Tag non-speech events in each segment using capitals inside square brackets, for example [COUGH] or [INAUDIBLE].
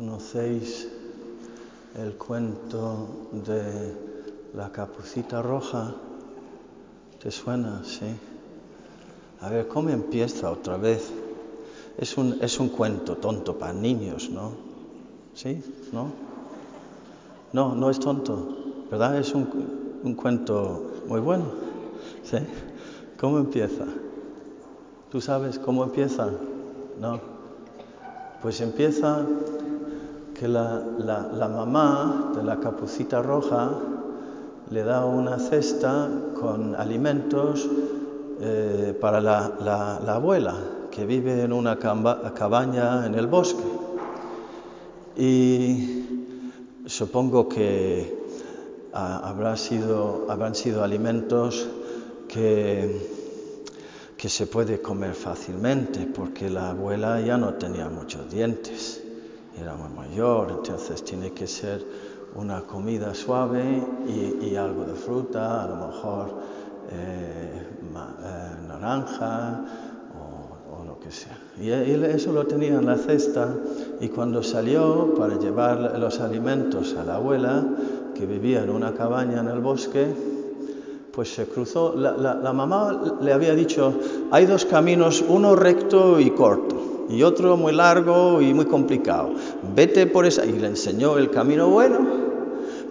¿Conocéis el cuento de la capucita roja? ¿Te suena? Sí. A ver, ¿cómo empieza otra vez? Es un, es un cuento tonto para niños, ¿no? ¿Sí? ¿No? No, no es tonto, ¿verdad? Es un, un cuento muy bueno. ¿Sí? ¿Cómo empieza? ¿Tú sabes cómo empieza? No. Pues empieza que la, la, mamá de la capucita roja le da una cesta con alimentos eh, para la, la, abuela que vive en una cabaña en el bosque. Y supongo que habrá sido, habrán sido alimentos que, que se puede comer fácilmente porque la abuela ya no tenía muchos dientes era muy mayor, entonces tiene que ser una comida suave y, y algo de fruta, a lo mejor eh, ma, eh, naranja o, o, lo que sea. Y él eso lo tenía en la cesta y cuando salió para llevar los alimentos a la abuela, que vivía en una cabaña en el bosque, pues se cruzó, la, la, la mamá le había dicho, hay dos caminos, uno recto y corto y otro muy largo y muy complicado. Vete por esa. Y le enseñó el camino bueno.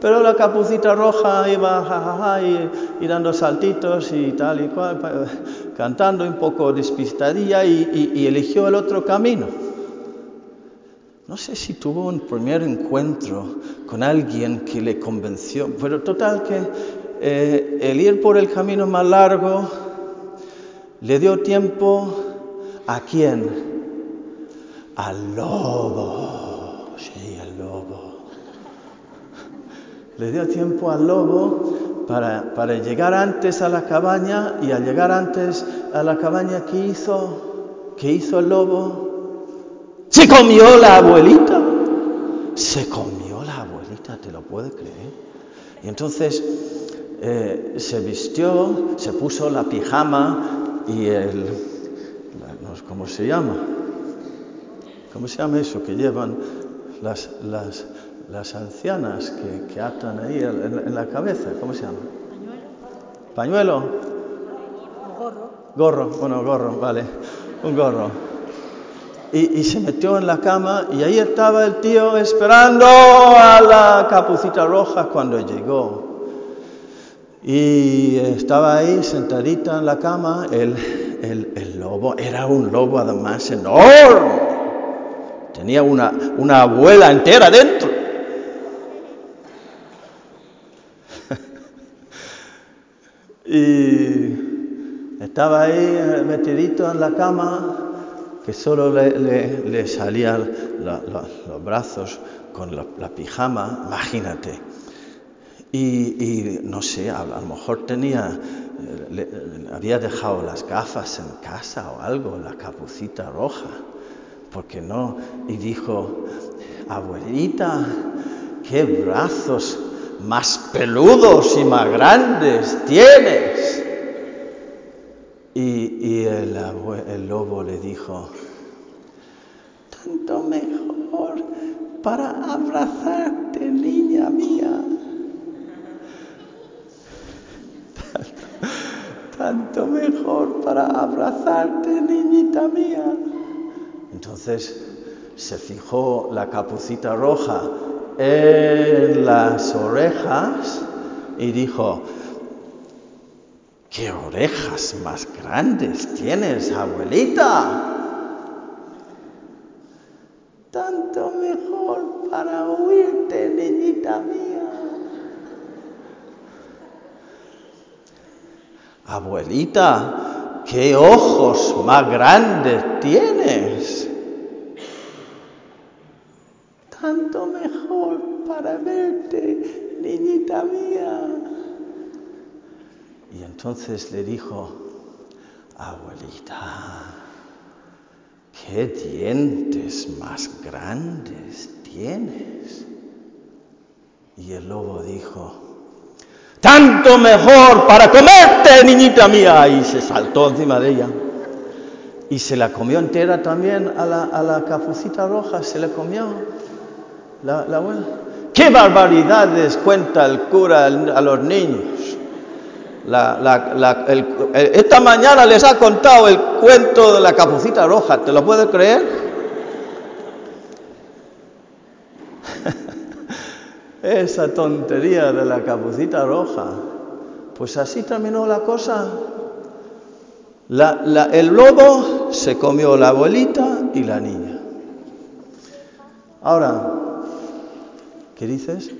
Pero la capucita roja iba jajaja y, y, dando saltitos y tal y cual, cantando un poco despistadilla y, y, y, eligió el otro camino. No sé si tuvo un primer encuentro con alguien que le convenció, pero total que eh, el ir por el camino más largo le dio tiempo a quién? Al lobo. Sí, al lobo. Le dio tiempo al lobo para, para, llegar antes a la cabaña y al llegar antes a la cabaña, ¿qué hizo? ¿Qué hizo el lobo? Se comió la abuelita. Se comió la abuelita, ¿te lo puedes creer? Y entonces eh, se vistió, se puso la pijama y el... ¿Cómo se llama? ¿Cómo se llama eso que llevan las, las, las ancianas que, que, atan ahí en, en, la cabeza? ¿Cómo se llama? Pañuelo. ¿Pañuelo? Gorro. Gorro, bueno, gorro, vale, un gorro. Y, y, se metió en la cama y ahí estaba el tío esperando a la capucita roja cuando llegó. Y estaba ahí sentadita en la cama, el, el, el lobo, era un lobo además enorme Tenía una, una abuela entera dentro. [LAUGHS] y estaba ahí metidito en la cama, que solo le, le, salían los brazos con la, pijama, imagínate. Y, y, no sé, a, lo mejor tenía, le, había dejado las gafas en casa o algo, la capucita roja porque no? Y dijo, abuelita, qué brazos más peludos y más grandes tienes. Y, el, lobo le dijo, tanto mejor para abrazarte, niña mía. [LAUGHS] tanto mejor para abrazarte, niñita mía. Entonces se fijó la capucita roja en las orejas y dijo, ¿qué orejas más grandes tienes, abuelita? Tanto mejor para oírte, niñita mía. Abuelita, ¿qué ojos más grandes tienes? tanto mejor para verte, niñita mía. Y entonces le dijo, abuelita, qué dientes más grandes tienes. Y el lobo dijo, tanto mejor para comerte, niñita mía. Y se saltó encima de ella. Y se la comió entera también a la, a la capucita roja, se la comió. La, la abuela. ¿Qué barbaridades cuenta el cura a los niños? Esta mañana les ha contado el cuento de la capucita roja, ¿te lo puedes creer? [LAUGHS] Esa tontería de la capucita roja. Pues así terminó la cosa. El lobo se comió la abuelita y la niña. Ahora, ¿qué dices? ¿Eh?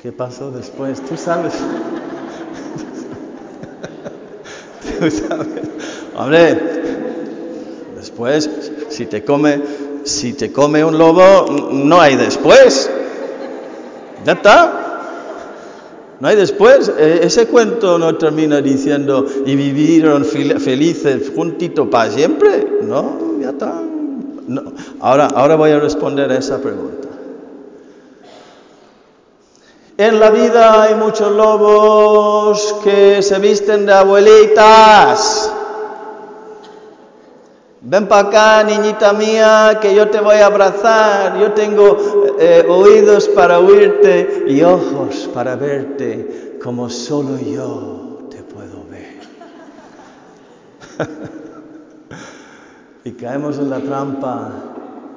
¿Qué pasó después? Tú sabes. [LAUGHS] Tú sabes. Hombre, después, si te come, si te come un lobo, no hay después. Ya está. No hay después. Eh, Ese cuento no termina diciendo y vivieron fel- felices juntito para siempre. No, ya está. No. Ahora, ahora voy a responder a esa pregunta. En la vida hay muchos lobos que se visten de abuelitas. Ven para acá, niñita mía, que yo te voy a abrazar. Yo tengo eh, oídos para oírte y ojos para verte, como solo yo te puedo ver. [LAUGHS] y caemos en la trampa.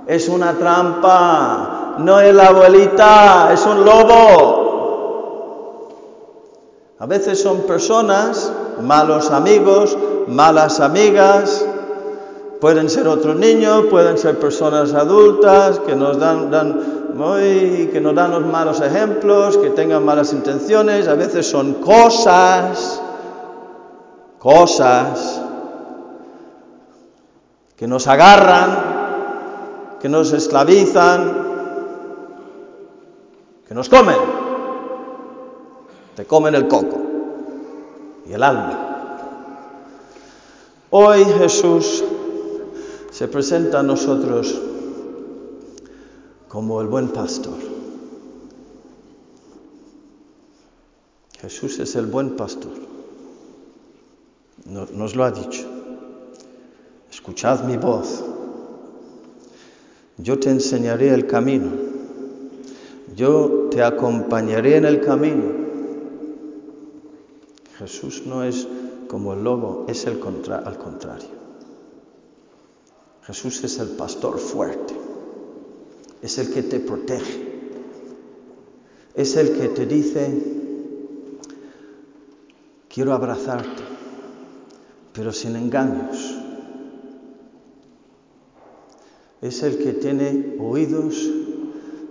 Es una trampa, no es la abuelita, es un lobo. A veces son personas, malos amigos, malas amigas, pueden ser otros niños, pueden ser personas adultas que nos dan, muy- que nos dan los malos ejemplos, que tengan malas intenciones, a veces son cosas, cosas que nos agarran, que nos esclavizan, que nos comen, te comen el coco y el alma. Hoy Jesús se presenta a nosotros como el buen pastor. Jesús es el buen pastor. No- Nos lo ha dicho. Escuchad mi voz. Yo te enseñaré el camino. Yo te acompañaré en el camino. Jesús no es como el lobo, es el al contrario. Jesús es el pastor fuerte, es el que te protege, es el que te dice, quiero abrazarte, pero sin engaños. Es el que tiene oídos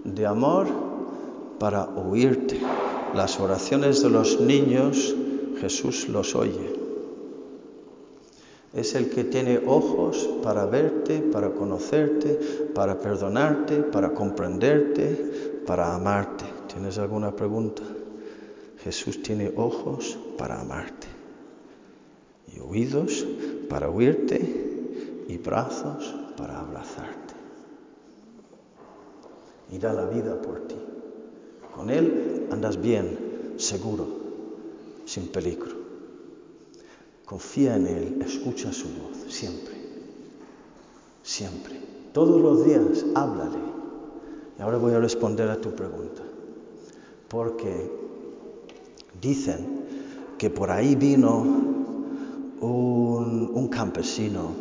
de amor para oírte. Las oraciones de los niños, Jesús los oye. Es el que tiene ojos para verte, para conocerte, para perdonarte, para comprenderte, para amarte. ¿Tienes alguna pregunta? Jesús tiene ojos para amarte y oídos para oírte y brazos para abrazarte. Y da la vida por ti. Con Él andas bien, seguro, sin peligro. Confía en Él, escucha su voz, siempre, siempre. Todos los días, háblale. Y ahora voy a responder a tu pregunta. Porque dicen que por ahí vino un, campesino.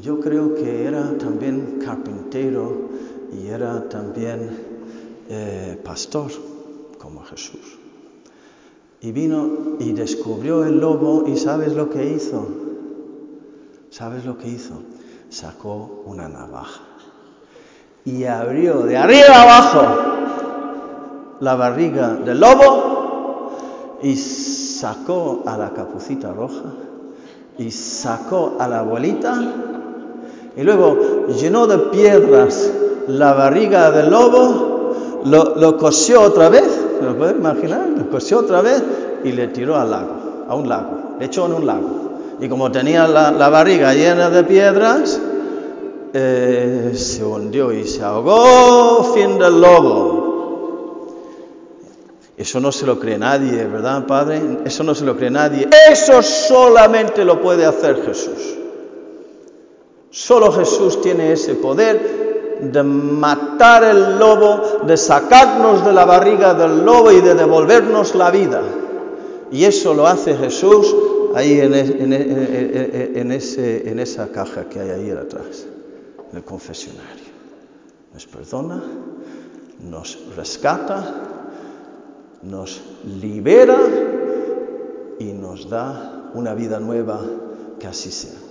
Yo creo que era también carpintero y era también eh, pastor, como Jesús. Y vino y descubrió el lobo y ¿sabes lo que hizo? ¿Sabes lo que hizo? Sacó una navaja y abrió de arriba abajo la barriga del lobo y sacó a la capucita roja y sacó a la abuelita y luego llenó de piedras la barriga del lobo, lo, lo cosió otra vez, ¿se lo puede imaginar? Lo cosió otra vez y le tiró al lago, a un lago, le echó en un lago. Y como tenía la, la barriga llena de piedras, eh, se hundió y se ahogó, fin del lobo. Eso no se lo cree nadie, ¿verdad, Padre? Eso no se lo cree nadie. Eso solamente lo puede hacer Jesús. Solo Jesús tiene ese poder de matar el lobo, de sacarnos de la barriga del lobo y de devolvernos la vida. Y eso lo hace Jesús ahí en, en esa caja que hay ahí atrás, en el confesionario. Nos perdona, nos rescata, nos libera y nos da una vida nueva que así sea.